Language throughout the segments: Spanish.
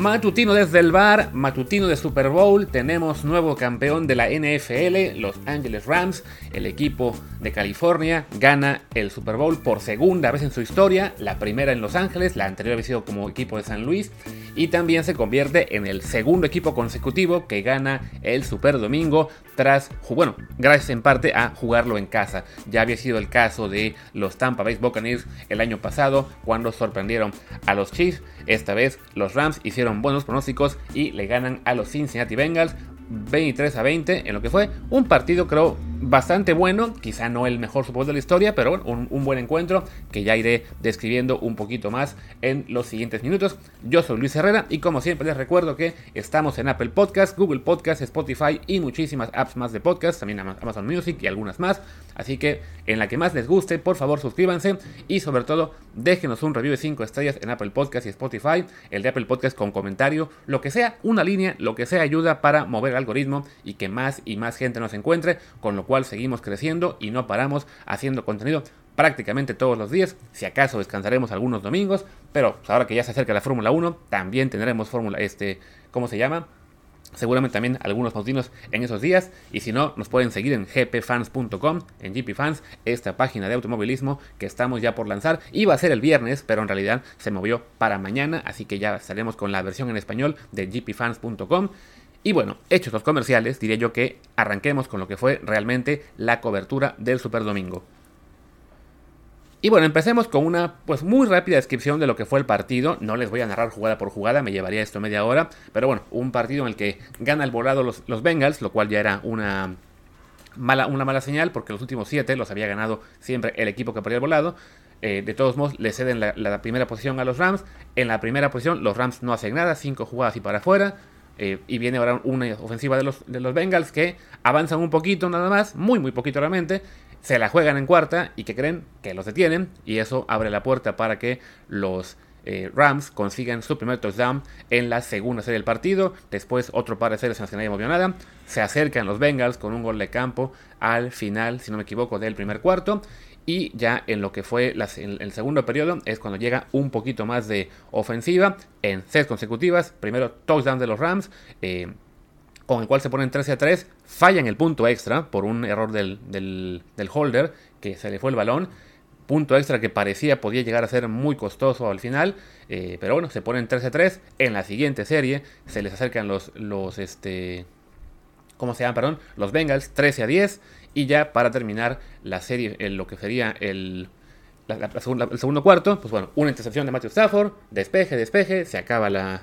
Matutino desde el bar, matutino de Super Bowl, tenemos nuevo campeón de la NFL, Los Angeles Rams, el equipo de California gana el Super Bowl por segunda vez en su historia, la primera en Los Ángeles, la anterior había sido como equipo de San Luis, y también se convierte en el segundo equipo consecutivo que gana el Super Domingo tras, bueno, gracias en parte a jugarlo en casa. Ya había sido el caso de los Tampa Bay Buccaneers el año pasado cuando sorprendieron a los Chiefs. Esta vez los Rams hicieron buenos pronósticos y le ganan a los Cincinnati Bengals 23 a 20 en lo que fue un partido creo bastante bueno, quizá no el mejor Super de la historia, pero bueno, un, buen encuentro que ya iré describiendo un poquito más en los siguientes minutos. Yo soy Luis Herrera y como siempre les recuerdo que estamos en Apple Podcast, Google Podcast, Spotify y muchísimas apps más de podcast, también Amazon Music y algunas más. Así que en la que más les guste, por favor suscríbanse y sobre todo déjenos un review de 5 estrellas en Apple Podcast y Spotify, el de Apple Podcast con comentario, lo que sea, una línea, lo que sea ayuda para mover el algoritmo y que más y más gente nos encuentre, con lo cual seguimos creciendo y no paramos haciendo contenido prácticamente todos los días. Si acaso descansaremos algunos domingos, pero ahora que ya se acerca la Fórmula 1, también tendremos Fórmula, este, ¿cómo se llama? Seguramente también algunos mautinos en esos días. Y si no, nos pueden seguir en gpfans.com, en gpfans, esta página de automovilismo que estamos ya por lanzar. Iba a ser el viernes, pero en realidad se movió para mañana. Así que ya estaremos con la versión en español de gpfans.com. Y bueno, hechos los comerciales, diré yo que arranquemos con lo que fue realmente la cobertura del Super Domingo. Y bueno, empecemos con una pues muy rápida descripción de lo que fue el partido. No les voy a narrar jugada por jugada, me llevaría esto media hora. Pero bueno, un partido en el que gana el volado los, los Bengals, lo cual ya era una mala, una mala señal porque los últimos siete los había ganado siempre el equipo que perdía el volado. Eh, de todos modos, le ceden la, primera posición a los Rams. En la primera posición, los Rams no hacen nada, cinco jugadas y para afuera. Eh, y viene ahora una ofensiva de los, de los Bengals que avanzan un poquito nada más, muy muy poquito realmente, se la juegan en cuarta y que creen que los detienen y eso abre la puerta para que los eh, Rams consigan su primer touchdown en la segunda serie del partido. Después otro par de series en las que nadie movió nada. Se acercan los Bengals con un gol de campo al final, si no me equivoco, del primer cuarto. Y ya en lo que fue el segundo periodo es cuando llega un poquito más de ofensiva en seis consecutivas. Primero touchdown de los Rams. Eh, con el cual se ponen 13 a 3, fallan el punto extra por un error del, del, holder, que se le fue el balón, punto extra que parecía podía llegar a ser muy costoso al final, eh, pero bueno, se ponen 13 a 3, en la siguiente serie se les acercan los, los este, ¿cómo se llama? Perdón, los Bengals 13 a 10, y ya para terminar la serie, en lo que sería el, el segundo cuarto, pues bueno, una intercepción de Matthew Stafford, despeje, despeje, se acaba la,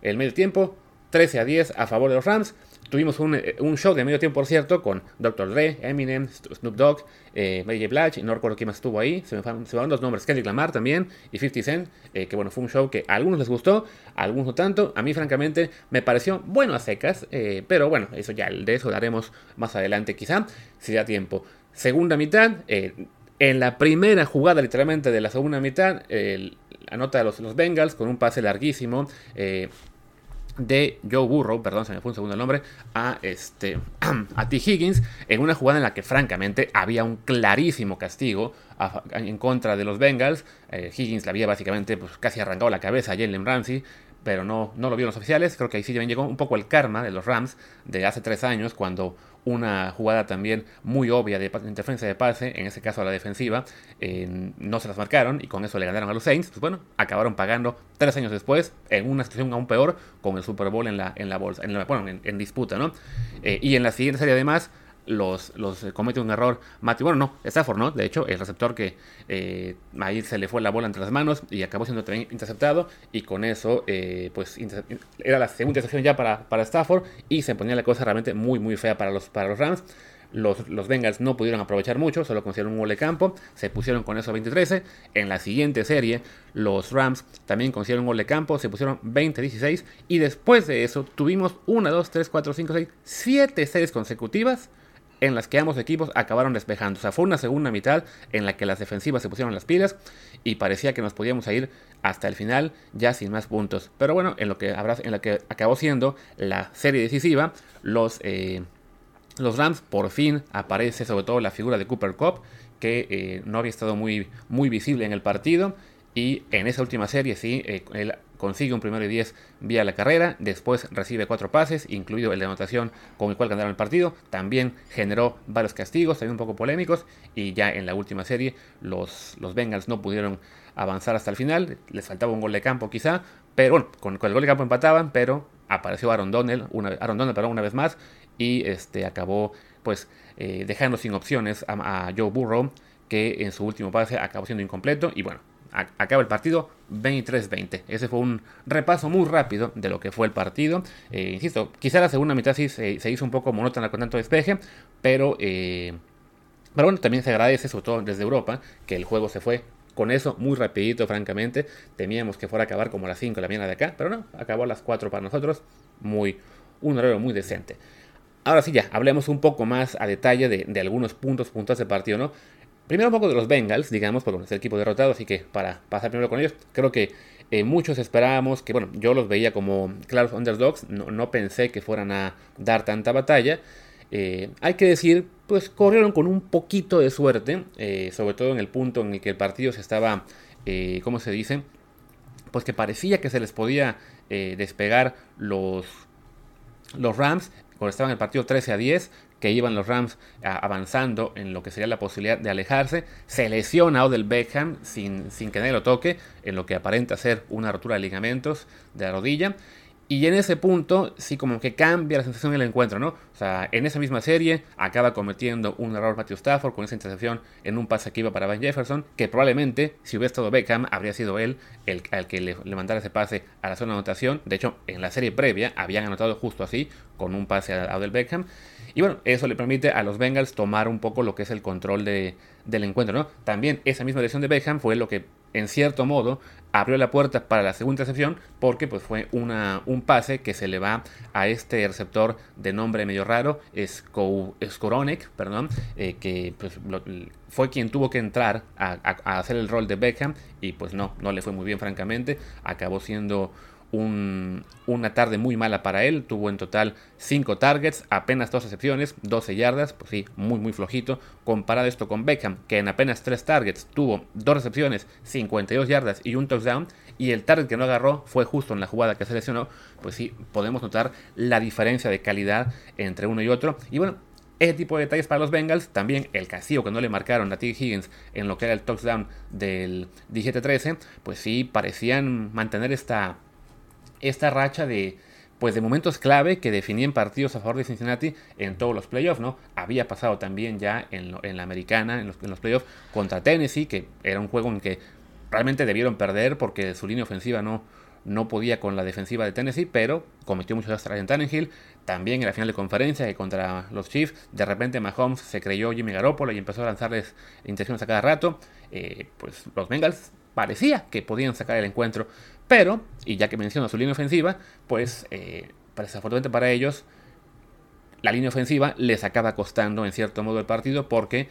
el medio tiempo, 13 a 10 a favor de los Rams. Tuvimos un, eh, un, show de medio tiempo, por cierto, con Dr. Dre, Eminem, Snoop Dogg, eh, Mary J. Blige, no recuerdo quién más estuvo ahí, se me, van, se los nombres, Kendrick Lamar también, y 50 Cent, eh, que bueno, fue un show que a algunos les gustó, a algunos no tanto, a mí francamente me pareció bueno a secas, eh, pero bueno, eso ya, de eso daremos más adelante quizá, si da tiempo. Segunda mitad, en la primera jugada literalmente de la segunda mitad, anota a los, los Bengals con un pase larguísimo, de Joe Burrow, perdón, se me fue un segundo el nombre, a, este, a T. Higgins, en una jugada en la que francamente había un clarísimo castigo en contra de los Bengals. Eh, Higgins le había básicamente pues, casi arrancado la cabeza a Jalen Ramsey, pero no, no lo vieron los oficiales. Creo que ahí sí también llegó un poco el karma de los Rams de hace tres años, cuando una jugada también muy obvia de interferencia de pase, en ese caso a la defensiva, eh, no se las marcaron y con eso le ganaron a los Saints. Pues bueno, acabaron pagando tres años después en una situación aún peor con el Super Bowl en la, en la bolsa, en bueno, en, disputa, ¿no? Eh, y en la siguiente serie además los, los eh, comete un error Matthew, bueno no, Stafford no, de hecho el receptor que eh, ahí se le fue la bola entre las manos y acabó siendo también interceptado y con eso eh, pues era la segunda intercepción ya para, para Stafford y se ponía la cosa realmente muy muy fea para los, para los Rams los, los, Bengals no pudieron aprovechar mucho, solo consiguieron un gol de campo, se pusieron con eso 20-13. En la siguiente serie, los Rams también consiguieron un gol de campo, se pusieron 20-16. Y después de eso, tuvimos 1, 2, 3, 4, 5, 6, 7 series consecutivas en las que ambos equipos acabaron despejando. O sea, fue una segunda mitad en la que las defensivas se pusieron las pilas y parecía que nos podíamos ir hasta el final ya sin más puntos. Pero bueno, en lo que, habrá, en que acabó siendo la serie decisiva, los, eh, los Rams por fin aparece sobre todo la figura de Cooper Cup, que eh, no había estado muy, muy visible en el partido. Y en esa última serie, sí, eh, consigue un primero y 10 vía la carrera, después recibe cuatro pases, incluido el de anotación con el cual ganaron el partido, también generó varios castigos, también un poco polémicos, y ya en la última serie los, los Bengals no pudieron avanzar hasta el final, les faltaba un gol de campo quizá, pero bueno, con, el gol de campo empataban, pero apareció Aaron Donald, una, Aaron Donald perdón, una vez más, y este, acabó pues eh, dejando sin opciones a, a Joe Burrow, que en su último pase acabó siendo incompleto, y bueno, acaba el partido 23-20. Ese fue un repaso muy rápido de lo que fue el partido. Eh, insisto, quizá la segunda mitad sí se, hizo un poco monótona con tanto despeje, pero, eh, pero bueno, también se agradece, sobre todo desde Europa, que el juego se fue con eso muy rapidito, francamente. Temíamos que fuera a acabar como a las 5 de la mañana de acá, pero no, acabó a las 4 para nosotros. Muy, un horario muy decente. Ahora sí ya, hablemos un poco más a detalle de, algunos puntos, puntos de partido, ¿no? Primero un poco de los Bengals, digamos, porque es el equipo derrotado, así que para pasar primero con ellos, creo que eh, muchos esperábamos que, bueno, yo los veía como claros underdogs, no, pensé que fueran a dar tanta batalla. Eh, hay que decir, pues corrieron con un poquito de suerte, eh, sobre todo en el punto en el que el partido se estaba, ¿cómo se dice? Pues que parecía que se les podía despegar los, los Rams cuando estaban en el partido 13 a 10, que iban los Rams avanzando en lo que sería la posibilidad de alejarse. Se lesiona Odell Beckham sin, sin que nadie lo toque, en lo que aparenta ser una rotura de ligamentos de la rodilla. Y en ese punto sí como que cambia la sensación del encuentro, ¿no? O sea, en esa misma serie acaba cometiendo un error Matthew Stafford con esa intercepción en un pase que iba para Van Jefferson, que probablemente si hubiera estado Beckham habría sido él el, que le, mandara ese pase a la zona de anotación. De hecho, en la serie previa habían anotado justo así, con un pase a Odell Beckham. Y bueno, eso le permite a los Bengals tomar un poco lo que es el control de, del encuentro, ¿no? También esa misma lesión de Beckham fue lo que en cierto modo abrió la puerta para la segunda intercepción porque pues fue una, un pase que se le va a este receptor de nombre medio raro, Skoronek, perdón, eh, que pues, fue quien tuvo que entrar a, a, hacer el rol de Beckham y pues no, no le fue muy bien francamente, acabó siendo una tarde muy mala para él. Tuvo en total 5 targets, apenas 2 recepciones, 12 yardas. Pues sí, muy, muy flojito. Comparado esto con Beckham, que en apenas 3 targets tuvo 2 recepciones, 52 yardas y un touchdown. Y el target que no agarró fue justo en la jugada que se lesionó. Pues sí, podemos notar la diferencia de calidad entre uno y otro. Y bueno, ese tipo de detalles para los Bengals, también el castigo que no le marcaron a T. Higgins en lo que era el touchdown del 17-13, pues sí parecían mantener esta esta racha de, pues de momentos clave que definían partidos a favor de Cincinnati en todos los playoffs, ¿no? Había pasado también ya en, la americana, en los, playoffs, contra Tennessee, que era un juego en que realmente debieron perder porque su línea ofensiva no, no podía con la defensiva de Tennessee, pero cometió muchos astras en Tannenhill. También en la final de conferencia y contra los Chiefs, de repente Mahomes se creyó Jimmy Garoppolo y empezó a lanzarles intenciones a cada rato. Eh, pues los Bengals parecía que podían sacar el encuentro. Pero, y ya que menciono su línea ofensiva, pues eh, desafortunadamente para ellos, la línea ofensiva les acaba costando en cierto modo el partido porque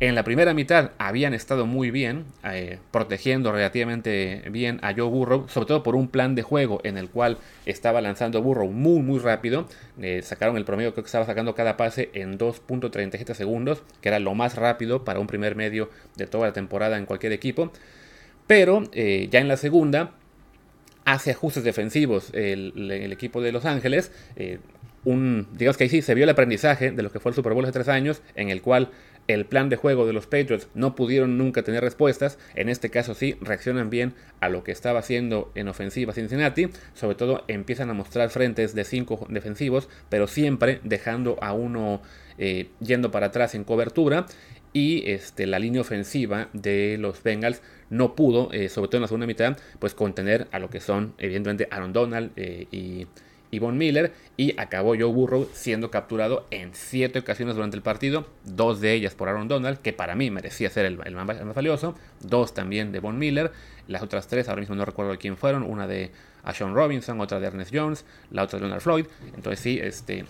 en la primera mitad habían estado muy bien, eh, protegiendo relativamente bien a Joe Burrow, sobre todo por un plan de juego en el cual estaba lanzando Burrow muy muy rápido. Eh, sacaron el promedio, creo que estaba sacando cada pase en 2.37 segundos, que era lo más rápido para un primer medio de toda la temporada en cualquier equipo. Pero eh, ya en la segunda hace ajustes defensivos el, equipo de Los Ángeles. Eh, un, digamos que ahí sí se vio el aprendizaje de lo que fue el Super Bowl hace tres años, en el cual el plan de juego de los Patriots no pudieron nunca tener respuestas. En este caso sí, reaccionan bien a lo que estaba haciendo en ofensiva Cincinnati. Sobre todo empiezan a mostrar frentes de cinco defensivos, pero siempre dejando a uno eh, yendo para atrás en cobertura y este, la línea ofensiva de los Bengals no pudo, eh, sobre todo en la segunda mitad, pues contener a lo que son evidentemente Aaron Donald eh, y, y, Von Miller y acabó Joe Burrow siendo capturado en siete ocasiones durante el partido, dos de ellas por Aaron Donald, que para mí merecía ser el, más, valioso, dos también de Von Miller, las otras tres ahora mismo no recuerdo quién fueron, una de Sean Robinson, otra de Ernest Jones, la otra de Leonard Floyd, entonces sí, este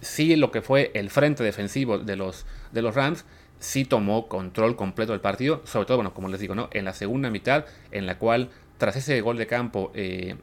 sí lo que fue el frente defensivo de los, de los Rams, sí tomó control completo del partido, sobre todo, bueno, como les digo, ¿no? En la segunda mitad, en la cual, tras ese gol de campo eh,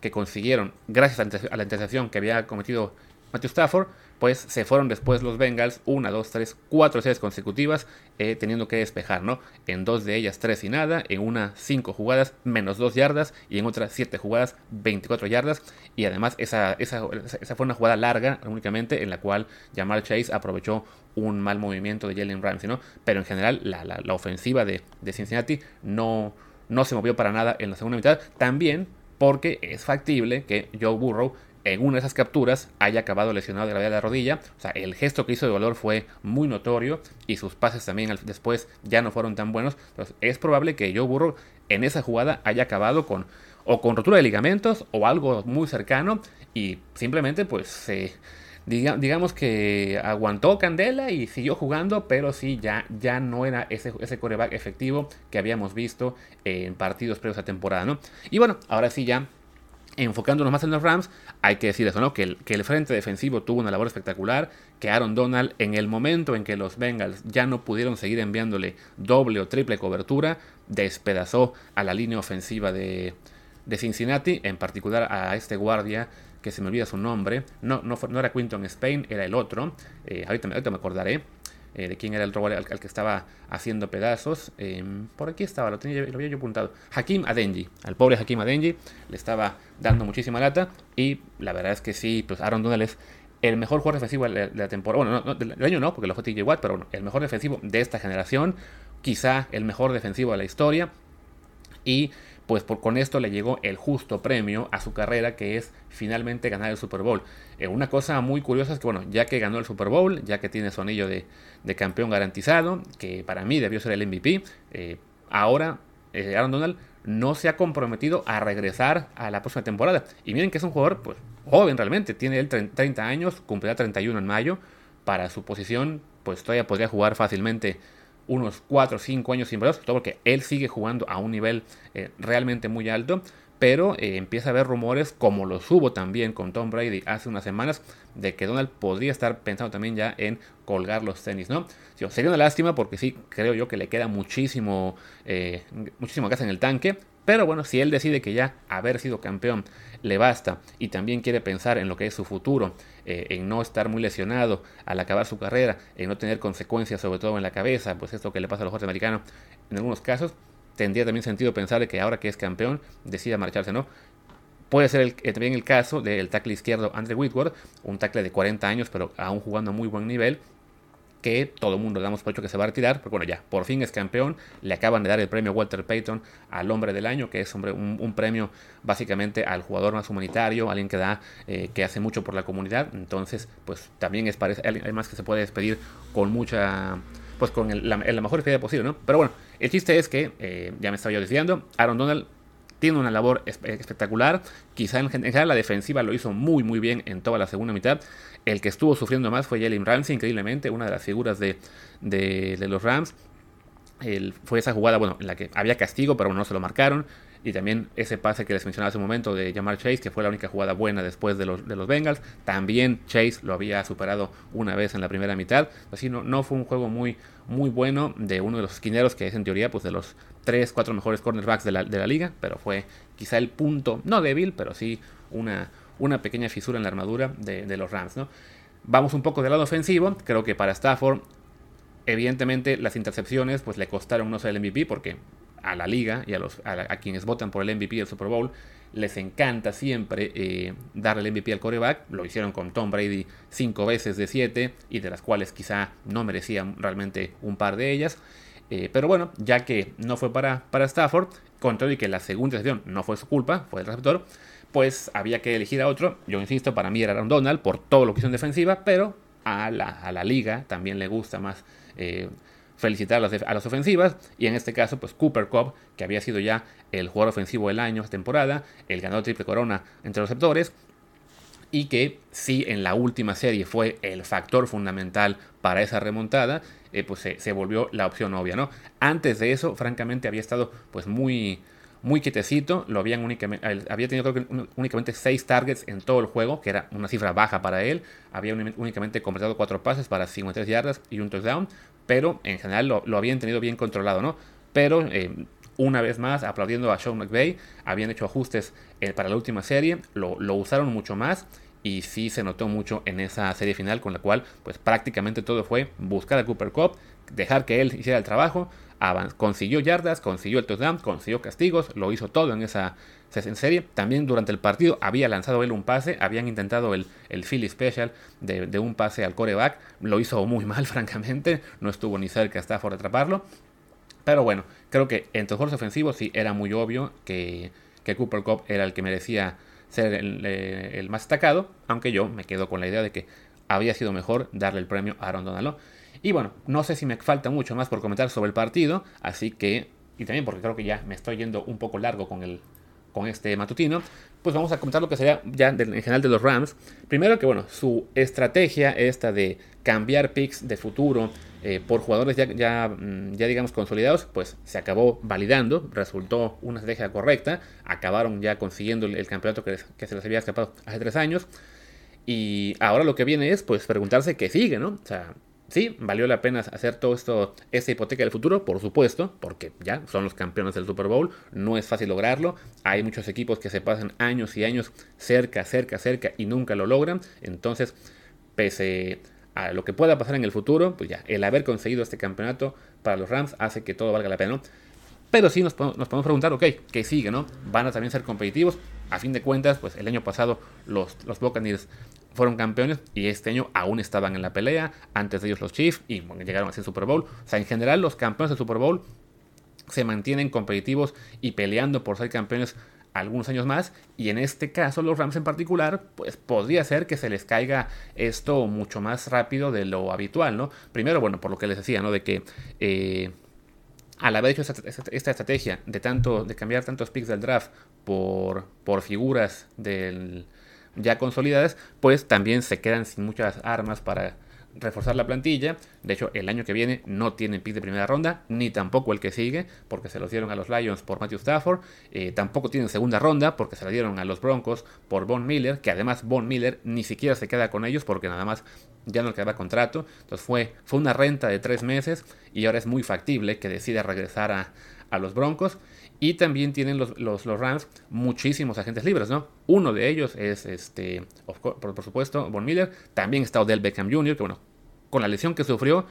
que consiguieron, gracias a la intercepción que había cometido Matthew Stafford, pues se fueron después los Bengals, una, dos, tres, cuatro series consecutivas, eh, teniendo que despejar, ¿no? En dos de ellas, tres y nada, en una, cinco jugadas, menos dos yardas, y en otras, siete jugadas, 24 yardas, y además esa, esa, esa fue una jugada larga únicamente, en la cual Jamal Chase aprovechó un mal movimiento de Jalen Ramsey, ¿no? Pero en general, la, la, ofensiva de, de Cincinnati no, no se movió para nada en la segunda mitad, también porque es factible que Joe Burrow en una de esas capturas haya acabado lesionado de la, de la rodilla. O sea, el gesto que hizo de valor fue muy notorio y sus pases también después ya no fueron tan buenos. Entonces, es probable que Joe Burrow en esa jugada haya acabado con o con rotura de ligamentos o algo muy cercano y simplemente pues digamos que aguantó candela y siguió jugando, pero sí ya, ya no era ese, ese coreback efectivo que habíamos visto en partidos previos a temporada, ¿no? Y bueno, ahora sí ya enfocándonos más en los Rams, hay que decir eso, ¿no? Que el, frente defensivo tuvo una labor espectacular, que Aaron Donald, en el momento en que los Bengals ya no pudieron seguir enviándole doble o triple cobertura, despedazó a la línea ofensiva de, Cincinnati, en particular a este guardia que se me olvida su nombre, no, no, era Quinton Spain, era el otro, eh, ahorita me acordaré, eh, de quién era el otro al, que estaba haciendo pedazos. Em, por aquí estaba, lo, había yo apuntado. Hakim Adenji, al pobre Hakim Adenji, le estaba dando muchísima lata. Y la verdad es que sí, pues Aaron Donald es el mejor jugador defensivo de la, temporada. Bueno, no, del año no, porque lo fue TJ Watt, pero bueno, el mejor defensivo de esta generación. Quizá el mejor defensivo de la historia. Y pues con esto le llegó el justo premio a su carrera, que es finalmente ganar el Super Bowl. Eh, una cosa muy curiosa es que, bueno, ya que ganó el Super Bowl, ya que tiene su anillo de, campeón garantizado, que para mí debió ser el MVP, eh, ahora eh, Aaron Donald no se ha comprometido a regresar a la próxima temporada. Y miren que es un jugador pues, joven realmente, tiene él 30 años, cumplirá 31 en mayo. Para su posición, pues todavía podría jugar fácilmente unos 4 o 5 años sin sobre todo porque él sigue jugando a un nivel eh, realmente muy alto, pero eh, empieza a haber rumores, como los hubo también con Tom Brady hace unas semanas, de que Donald podría estar pensando también ya en colgar los tenis, ¿no? sería una lástima porque sí, creo yo que le queda muchísimo, eh, muchísimo gas en el tanque, pero bueno, si él decide que ya haber sido campeón le basta y también quiere pensar en lo que es su futuro, eh, en no estar muy lesionado al acabar su carrera, en no tener consecuencias sobre todo en la cabeza, pues esto que le pasa a los jugadores americanos en algunos casos, tendría también sentido pensar que ahora que es campeón decida marcharse, ¿no? Puede ser eh, también el caso del tackle izquierdo Andrew Whitworth, un tackle de 40 años pero aún jugando a muy buen nivel, que todo el mundo damos por hecho que se va a retirar, pero bueno, ya, por fin es campeón, le acaban de dar el premio Walter Payton al hombre del año, que es un, premio básicamente al jugador más humanitario, alguien que da, eh, que hace mucho por la comunidad, entonces, pues también es parece, además que se puede despedir con mucha, pues con la, mejor despedida posible, ¿no? Pero bueno, el chiste es que, eh, ya me estaba yo diciendo, Aaron Donald tiene una labor espectacular. Quizá en general la defensiva lo hizo muy muy bien en toda la segunda mitad. El que estuvo sufriendo más fue Jalen Ramsey, increíblemente, una de las figuras de, los Rams. fue esa jugada, bueno, en la que había castigo, pero no se lo marcaron. Y también ese pase que les mencionaba hace un momento de Jamar Chase, que fue la única jugada buena después de los, de los Bengals. También Chase lo había superado una vez en la primera mitad. Así no, no fue un juego muy, muy bueno de uno de los esquineros, que es en teoría pues de los 3, 4 mejores cornerbacks de la, de la liga. Pero fue quizá el punto, no débil, pero sí una, una pequeña fisura en la armadura de, los Rams. ¿no? Vamos un poco del lado ofensivo. Creo que para Stafford, evidentemente las intercepciones pues le costaron no ser el MVP porque a la liga y a, los, a, quienes votan por el MVP del Super Bowl les encanta siempre eh, darle el MVP al coreback. Lo hicieron con Tom Brady cinco veces de siete y de las cuales quizá no merecían realmente un par de ellas. Eh, pero bueno, ya que no fue para, para Stafford, con y que la segunda intercepción no fue su culpa, fue el receptor, pues había que elegir a otro. Yo insisto, para mí era Aaron Donald por todo lo que hizo en defensiva, pero a la, liga también le gusta más eh, felicitar a las, a las, ofensivas. Y en este caso, pues Cooper Cup, que había sido ya el jugador ofensivo del año esta temporada, el ganador triple corona entre los receptores. Y que sí en la última serie fue el factor fundamental para esa remontada, eh, pues se, se, volvió la opción obvia, ¿no? Antes de eso, francamente, había estado pues muy, muy quietecito, lo habían únicamente, había tenido creo que únicamente 6 targets en todo el juego, que era una cifra baja para él, había únicamente completado 4 pases para 53 yardas y un touchdown, pero en general lo, habían tenido bien controlado, ¿no? Pero eh, una vez más aplaudiendo a Sean McVay. Habían hecho ajustes eh, para la última serie, lo, lo, usaron mucho más y sí se notó mucho en esa serie final con la cual pues prácticamente todo fue buscar a Cooper Cup, dejar que él hiciera el trabajo, consiguió yardas, consiguió el touchdown, consiguió castigos, lo hizo todo en esa en serie. También durante el partido había lanzado él un pase, habían intentado el, el Philly Special de, un pase al coreback, lo hizo muy mal francamente, no estuvo ni cerca Stafford atraparlo. Pero bueno, creo que en los ofensivos sí era muy obvio que, que Cooper Cup era el que merecía ser el, eh, el, más destacado, aunque yo me quedo con la idea de que había sido mejor darle el premio a Aaron Donald. Y bueno, no sé si me falta mucho más por comentar sobre el partido, así que, y también porque creo que ya me estoy yendo un poco largo con el, con este matutino, pues vamos a comentar lo que sería ya en general de los Rams. Primero que bueno, su estrategia esta de cambiar picks de futuro eh, por jugadores ya, ya, mm, ya, digamos consolidados, pues se acabó validando, resultó una estrategia correcta, acabaron ya consiguiendo el, campeonato que, que, se les había escapado hace tres años. Y ahora lo que viene es pues preguntarse qué sigue, ¿no? O sea, Sí, valió la pena hacer todo esto, esta hipoteca del futuro, por supuesto, porque ya son los campeones del Super Bowl, no es fácil lograrlo, hay muchos equipos que se pasan años y años cerca, cerca, cerca y nunca lo logran, entonces, pese a lo que pueda pasar en el futuro, pues ya, el haber conseguido este campeonato para los Rams hace que todo valga la pena, ¿no? Pero sí nos, podemos preguntar, ok, ¿qué sigue, no? ¿Van a también ser competitivos? A fin de cuentas, pues el año pasado los, los Buccaneers fueron campeones y este año aún estaban en la pelea, antes de ellos los Chiefs y llegaron a ser Super Bowl. O sea, en general los campeones del Super Bowl se mantienen competitivos y peleando por ser campeones algunos años más y en este caso los Rams en particular pues podría ser que se les caiga esto mucho más rápido de lo habitual, ¿no? Primero, bueno, por lo que les decía, ¿no? De que eh, al haber hecho esta, estrategia de tanto de cambiar tantos picks del draft por, por figuras ya consolidadas, pues también se quedan sin muchas armas para reforzar la plantilla. De hecho, el año que viene no tienen pick de primera ronda, ni tampoco el que sigue, porque se los dieron a los Lions por Matthew Stafford. Eh, tampoco tienen segunda ronda, porque se la dieron a los Broncos por Von Miller, que además Von Miller ni siquiera se queda con ellos, porque nada más ya no le quedaba contrato. Entonces fue, fue una renta de tres meses y ahora es muy factible que decida regresar a, a los Broncos. Y también tienen los, los, Rams muchísimos agentes libres, ¿no? Uno de ellos es, este, por, supuesto, Von Miller. También está Odell Beckham Jr., que bueno, con la lesión que sufrió,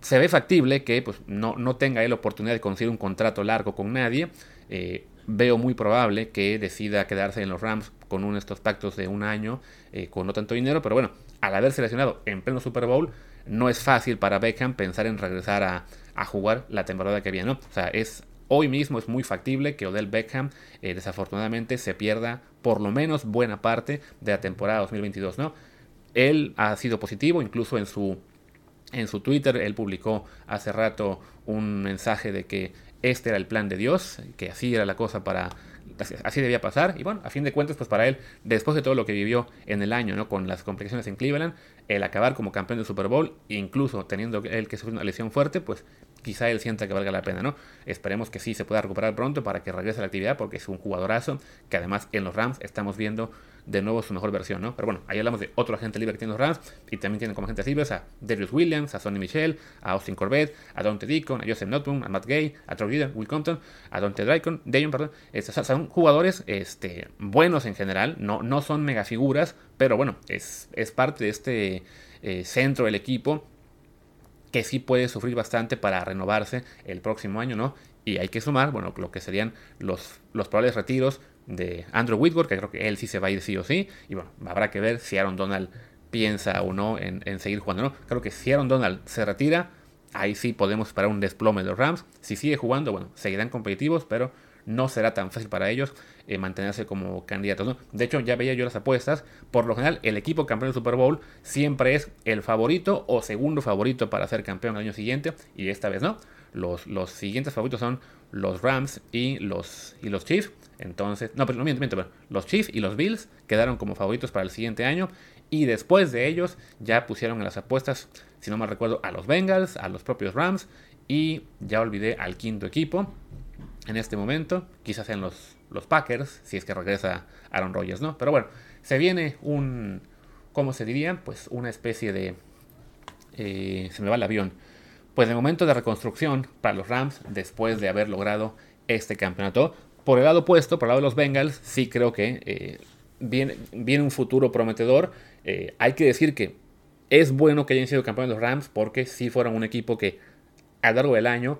se ve factible que pues, no, no tenga él oportunidad de conseguir un contrato largo con nadie. Eh, veo muy probable que decida quedarse en los Rams con uno de estos pactos de un año, eh, con no tanto dinero, pero bueno, al haber seleccionado en pleno Super Bowl, no es fácil para Beckham pensar en regresar a, jugar la temporada que viene. O sea, es Hoy mismo es muy factible que Odell Beckham eh, desafortunadamente se pierda por lo menos buena parte de la temporada 2022, ¿no? Él ha sido positivo, incluso en su, en su Twitter, él publicó hace rato un mensaje de que este era el plan de Dios, que así era la cosa para así debía pasar. Y bueno, a fin de cuentas, pues para él, después de todo lo que vivió en el año, ¿no? Con las complicaciones en Cleveland, el acabar como campeón del Super Bowl, incluso teniendo él que sufrir una lesión fuerte, pues quizá él sienta que valga la pena, ¿no? Esperemos que sí se pueda recuperar pronto para que regrese a la actividad, porque es un jugadorazo que además en los Rams estamos viendo de nuevo su mejor versión, ¿no? Pero bueno, ahí hablamos de otro agente libre que tiene los Rams y también tienen como agentes libres a Darius Williams, a Sonny Michel, a Austin Corbett, a Dante Deacon, a Joseph Notboom, a Matt Gay, a Troy Reader, Will Compton, a Dante Draycon, Dayon, perdón. son jugadores este, buenos en general, no, no son megafiguras, pero bueno, es, es parte de este eh, centro del equipo que sí puede sufrir bastante para renovarse el próximo año, ¿no? Y hay que sumar, bueno, lo que serían los, los probables retiros de Andrew Whitworth, que creo que él sí se va a ir sí o sí. Y bueno, habrá que ver si Aaron Donald piensa o no en, seguir jugando, ¿no? Creo que si Aaron Donald se retira, ahí sí podemos esperar un desplome de los Rams. Si sigue jugando, bueno, seguirán competitivos, pero no será tan fácil para ellos eh, mantenerse como candidatos. De hecho, ya veía yo las apuestas. Por lo general, el equipo campeón del Super Bowl siempre es el favorito o segundo favorito para ser campeón el año siguiente. Y esta vez no. Los, los siguientes favoritos son los Rams y los, y los Chiefs. Entonces, no, pero no miento, miento, los Chiefs y los Bills quedaron como favoritos para el siguiente año. Y después de ellos ya pusieron en las apuestas, si no mal recuerdo, a los Bengals, a los propios Rams. Y ya olvidé al quinto equipo en este momento. Quizás sean los, los Packers, si es que regresa Aaron Rodgers, ¿no? Pero bueno, se viene un, ¿cómo se diría? Pues una especie de... Eh, se me va el avión. Pues de momento de reconstrucción para los Rams, después de haber logrado este campeonato. Por el lado opuesto, por el lado de los Bengals, sí creo que eh, viene, viene, un futuro prometedor. Eh, hay que decir que es bueno que hayan sido campeones los Rams porque sí fueron un equipo que a lo largo del año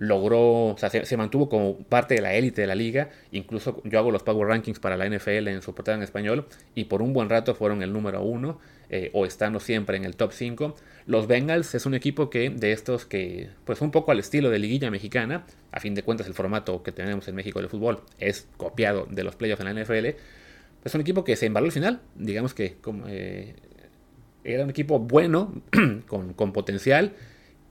logró, se, mantuvo como parte de la élite de la liga. Incluso yo hago los Power Rankings para la NFL en su portada en español y por un buen rato fueron el número uno eh, o estando siempre en el top 5. Los Bengals es un equipo que de estos que, pues un poco al estilo de liguilla mexicana, a fin de cuentas el formato que tenemos en México de fútbol es copiado de los playoffs en la NFL. Es un equipo que se embaló al final, digamos que eh, era un equipo bueno, con, con potencial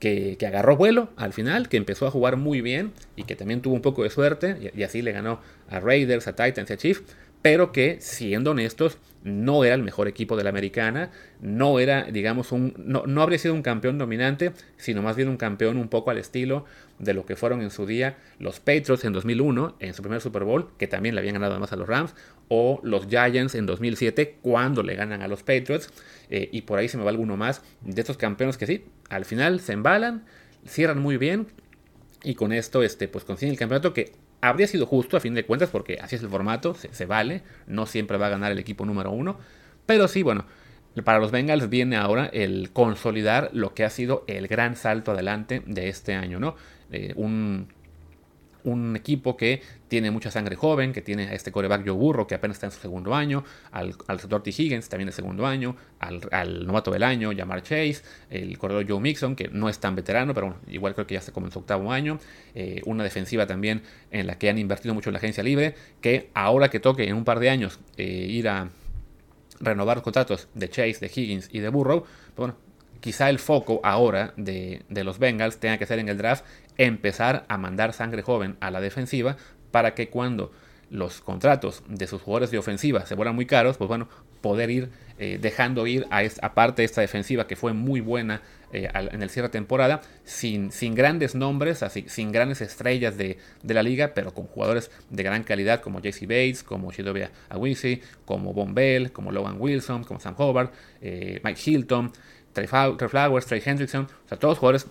que, agarró vuelo al final, que empezó a jugar muy bien y que también tuvo un poco de suerte y, así le ganó a Raiders, a Titans y a Chiefs, pero que siendo honestos no era el mejor equipo de la americana, no era, digamos, un, no, no habría sido un campeón dominante, sino más bien un campeón un poco al estilo de lo que fueron en su día los Patriots en 2001, en su primer Super Bowl, que también le habían ganado además a los Rams, o los Giants en 2007, cuando le ganan a los Patriots, eh, y por ahí se me va alguno más de estos campeones que sí, al final se embalan, cierran muy bien, y con esto este, pues consiguen el campeonato que habría sido justo a fin de cuentas, porque así es el formato, se, vale, no siempre va a ganar el equipo número uno, pero sí, bueno, para los Bengals viene ahora el consolidar lo que ha sido el gran salto adelante de este año, ¿no? Eh, un, un, equipo que tiene mucha sangre joven, que tiene a este coreback Joe Burro, que apenas está en su segundo año, al, al. Higgins, también de segundo año, al, novato del año, Jamar Chase, el corredor Joe Mixon, que no es tan veterano, pero igual creo que ya en su octavo año, eh, una defensiva también en la que han invertido mucho en la agencia libre, que ahora que toque en un par de años eh, ir a renovar los contratos de Chase, de Higgins y de Burrow, pues bueno, quizá el foco ahora de, de, los Bengals tenga que ser en el draft empezar a mandar sangre joven a la defensiva para que cuando los contratos de sus jugadores de ofensiva se vuelvan muy caros, pues bueno, poder ir eh, dejando ir a, esta, parte de esta defensiva que fue muy buena eh, en el cierre de temporada, sin, sin grandes nombres, así, sin grandes estrellas de, de, la liga, pero con jugadores de gran calidad como JC Bates, como Shidobia Awisi, como Von Bell, como Logan Wilson, como Sam Hobart, eh, Mike Hilton, Trey Flowers, Trey Hendrickson, o sea, todos jugadores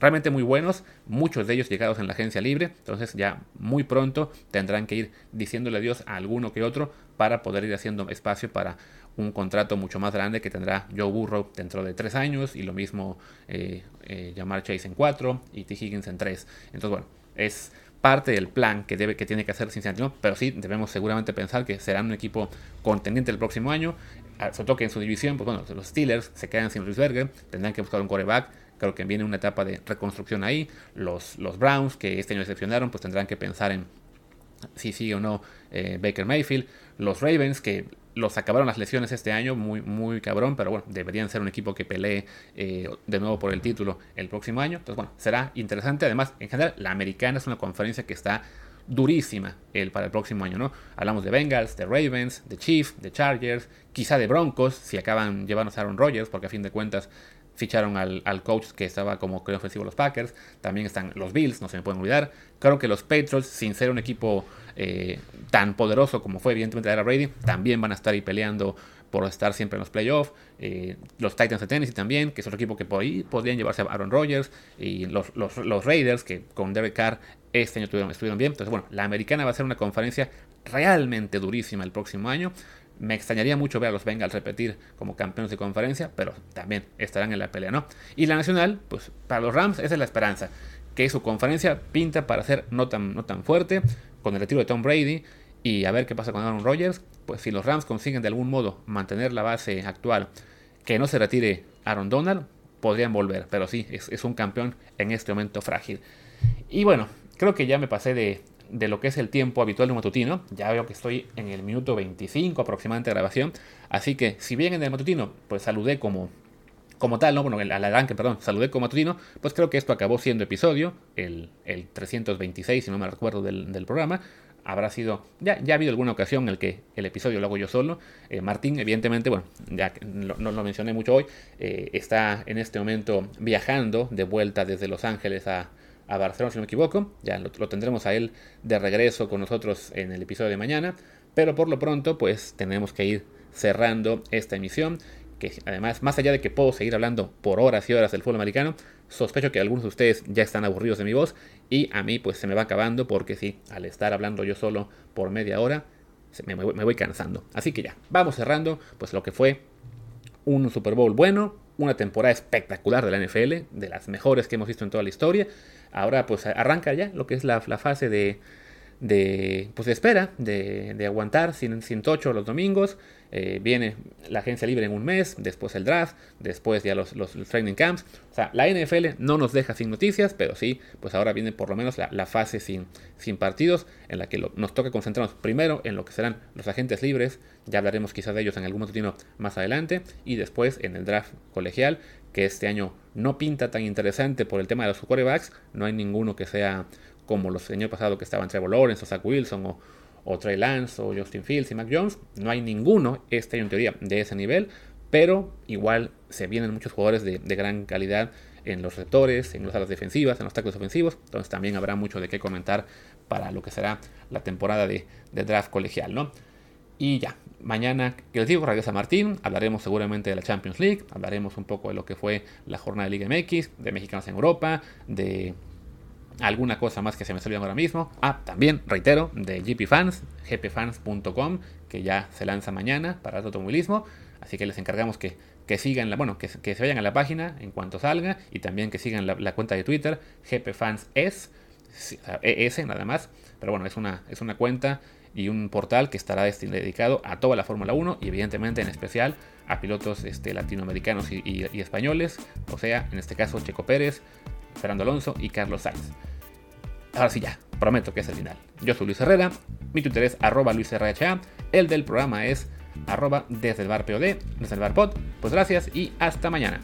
realmente muy buenos, muchos de ellos llegados en la agencia libre, entonces ya muy pronto tendrán que ir diciéndole adiós a alguno que otro para poder ir haciendo espacio para un contrato mucho más grande que tendrá Joe Burrow dentro de tres años y lo mismo eh, eh, llamar Chase en cuatro y T. Higgins en tres. Entonces bueno, es parte del plan que, debe, que tiene que hacer Cincinnati, pero sí debemos seguramente pensar que serán un equipo contendiente el próximo año, sobre todo que en su división, pues bueno, los Steelers se quedan sin Berger, tendrán que buscar un coreback, Creo que viene una etapa de reconstrucción ahí. Los, los Browns, que este año decepcionaron, pues tendrán que pensar en si sigue o no eh, Baker Mayfield. Los Ravens, que los acabaron las lesiones este año, muy, muy cabrón, pero bueno, deberían ser un equipo que pelee eh, de nuevo por el título el próximo año. Entonces, bueno, será interesante. Además, en general, la americana es una conferencia que está durísima el, para el próximo año, ¿no? Hablamos de Bengals, de Ravens, de Chiefs, de Chargers, quizá de Broncos, si acaban llevándose a Aaron Rodgers, porque a fin de cuentas ficharon al, coach que estaba como que ofensivo los Packers, también están los Bills, no se me pueden olvidar. Creo que los Patriots, sin ser un equipo eh, tan poderoso como fue evidentemente la era Brady, también van a estar ahí peleando por estar siempre en los playoffs. Eh, los Titans de Tennessee también, que es otro equipo que por ahí podrían llevarse a Aaron Rodgers. Y los, Raiders, que con Derek Carr este año estuvieron, estuvieron bien. Entonces, bueno, la americana va a ser una conferencia realmente durísima el próximo año. Me extrañaría mucho ver a los Bengals repetir como campeones de conferencia, pero también estarán en la pelea, ¿no? Y la nacional, pues para los Rams esa es la esperanza, que su conferencia pinta para ser no tan, no tan fuerte, con el retiro de Tom Brady y a ver qué pasa con Aaron Rodgers. Pues si los Rams consiguen de algún modo mantener la base actual, que no se retire Aaron Donald, podrían volver, pero sí, es, un campeón en este momento frágil. Y bueno, creo que ya me pasé de, de lo que es el tiempo habitual de un matutino. Ya veo que estoy en el minuto 25 aproximadamente de grabación. Así que si bien en el matutino pues saludé como, como tal, ¿no? Bueno, al arranque, perdón, saludé como matutino, pues creo que esto acabó siendo episodio, el, el 326, si no me recuerdo, del, programa. Habrá sido, ya, ya ha habido alguna ocasión en el que el episodio lo hago yo solo. Eh, Martín, evidentemente, bueno, ya no, lo mencioné mucho hoy, eh, está en este momento viajando de vuelta desde Los Ángeles a, Barcelona, si no me equivoco. Ya lo, tendremos a él de regreso con nosotros en el episodio de mañana. Pero por lo pronto, pues tenemos que ir cerrando esta emisión. Que además, más allá de que puedo seguir hablando por horas y horas del fútbol americano, Sospecho que algunos de ustedes ya están aburridos de mi voz y a mí pues se me va acabando porque sí, al estar hablando yo solo por media hora, me, voy cansando. Así que ya, vamos cerrando pues lo que fue un Super Bowl bueno, una temporada espectacular de la NFL, de las mejores que hemos visto en toda la historia. Ahora pues arranca ya lo que es la, fase de, de, pues, de espera, de, de aguantar sin, sin, tocho los domingos. Eh, viene la agencia libre en un mes, después el draft, después ya los, los, training camps. O sea, la NFL no nos deja sin noticias, pero sí, pues ahora viene por lo menos la, la fase sin, sin partidos, en la que nos toca concentrarnos primero en lo que serán los agentes libres, ya hablaremos quizás de ellos en algún momento más adelante, y después en el draft colegial, que este año no pinta tan interesante por el tema de los quarterbacks, no hay ninguno que sea como los años pasados que estaban Trevor Lawrence o Zach Wilson o o Trey Lance o Justin Fields y Mac Jones. No hay ninguno este año en teoría de ese nivel, pero igual se vienen muchos jugadores de, gran calidad en los receptores, en las alas defensivas, en los tackles ofensivos. Entonces también habrá mucho de qué comentar para lo que será la temporada de, draft colegial, ¿no? Y ya, mañana, que les digo, regresa Martín, hablaremos seguramente de la Champions League, hablaremos un poco de lo que fue la jornada de Liga MX, de mexicanos en Europa, de alguna cosa más que se me olvidando ahora mismo. Ah, también, reitero, de GP Fans, gpfans.com, que ya se lanza mañana para el automovilismo. Así que les encargamos que, que sigan la, bueno, que, que, se vayan a la página en cuanto salga y también que sigan la, cuenta de Twitter, gpfanses, ES nada más. Pero bueno, es una, es una cuenta y un portal que estará dedicado a toda la Fórmula 1 y evidentemente en especial a pilotos este, latinoamericanos y españoles, o sea, en este caso Checo Pérez, Fernando Alonso y Carlos Sainz. Ahora sí ya, prometo que es el final. Yo soy Luis Herrera, mi Twitter es arroba luisrha, el del programa es arroba desde el bar desde el bar. Pues gracias y hasta mañana.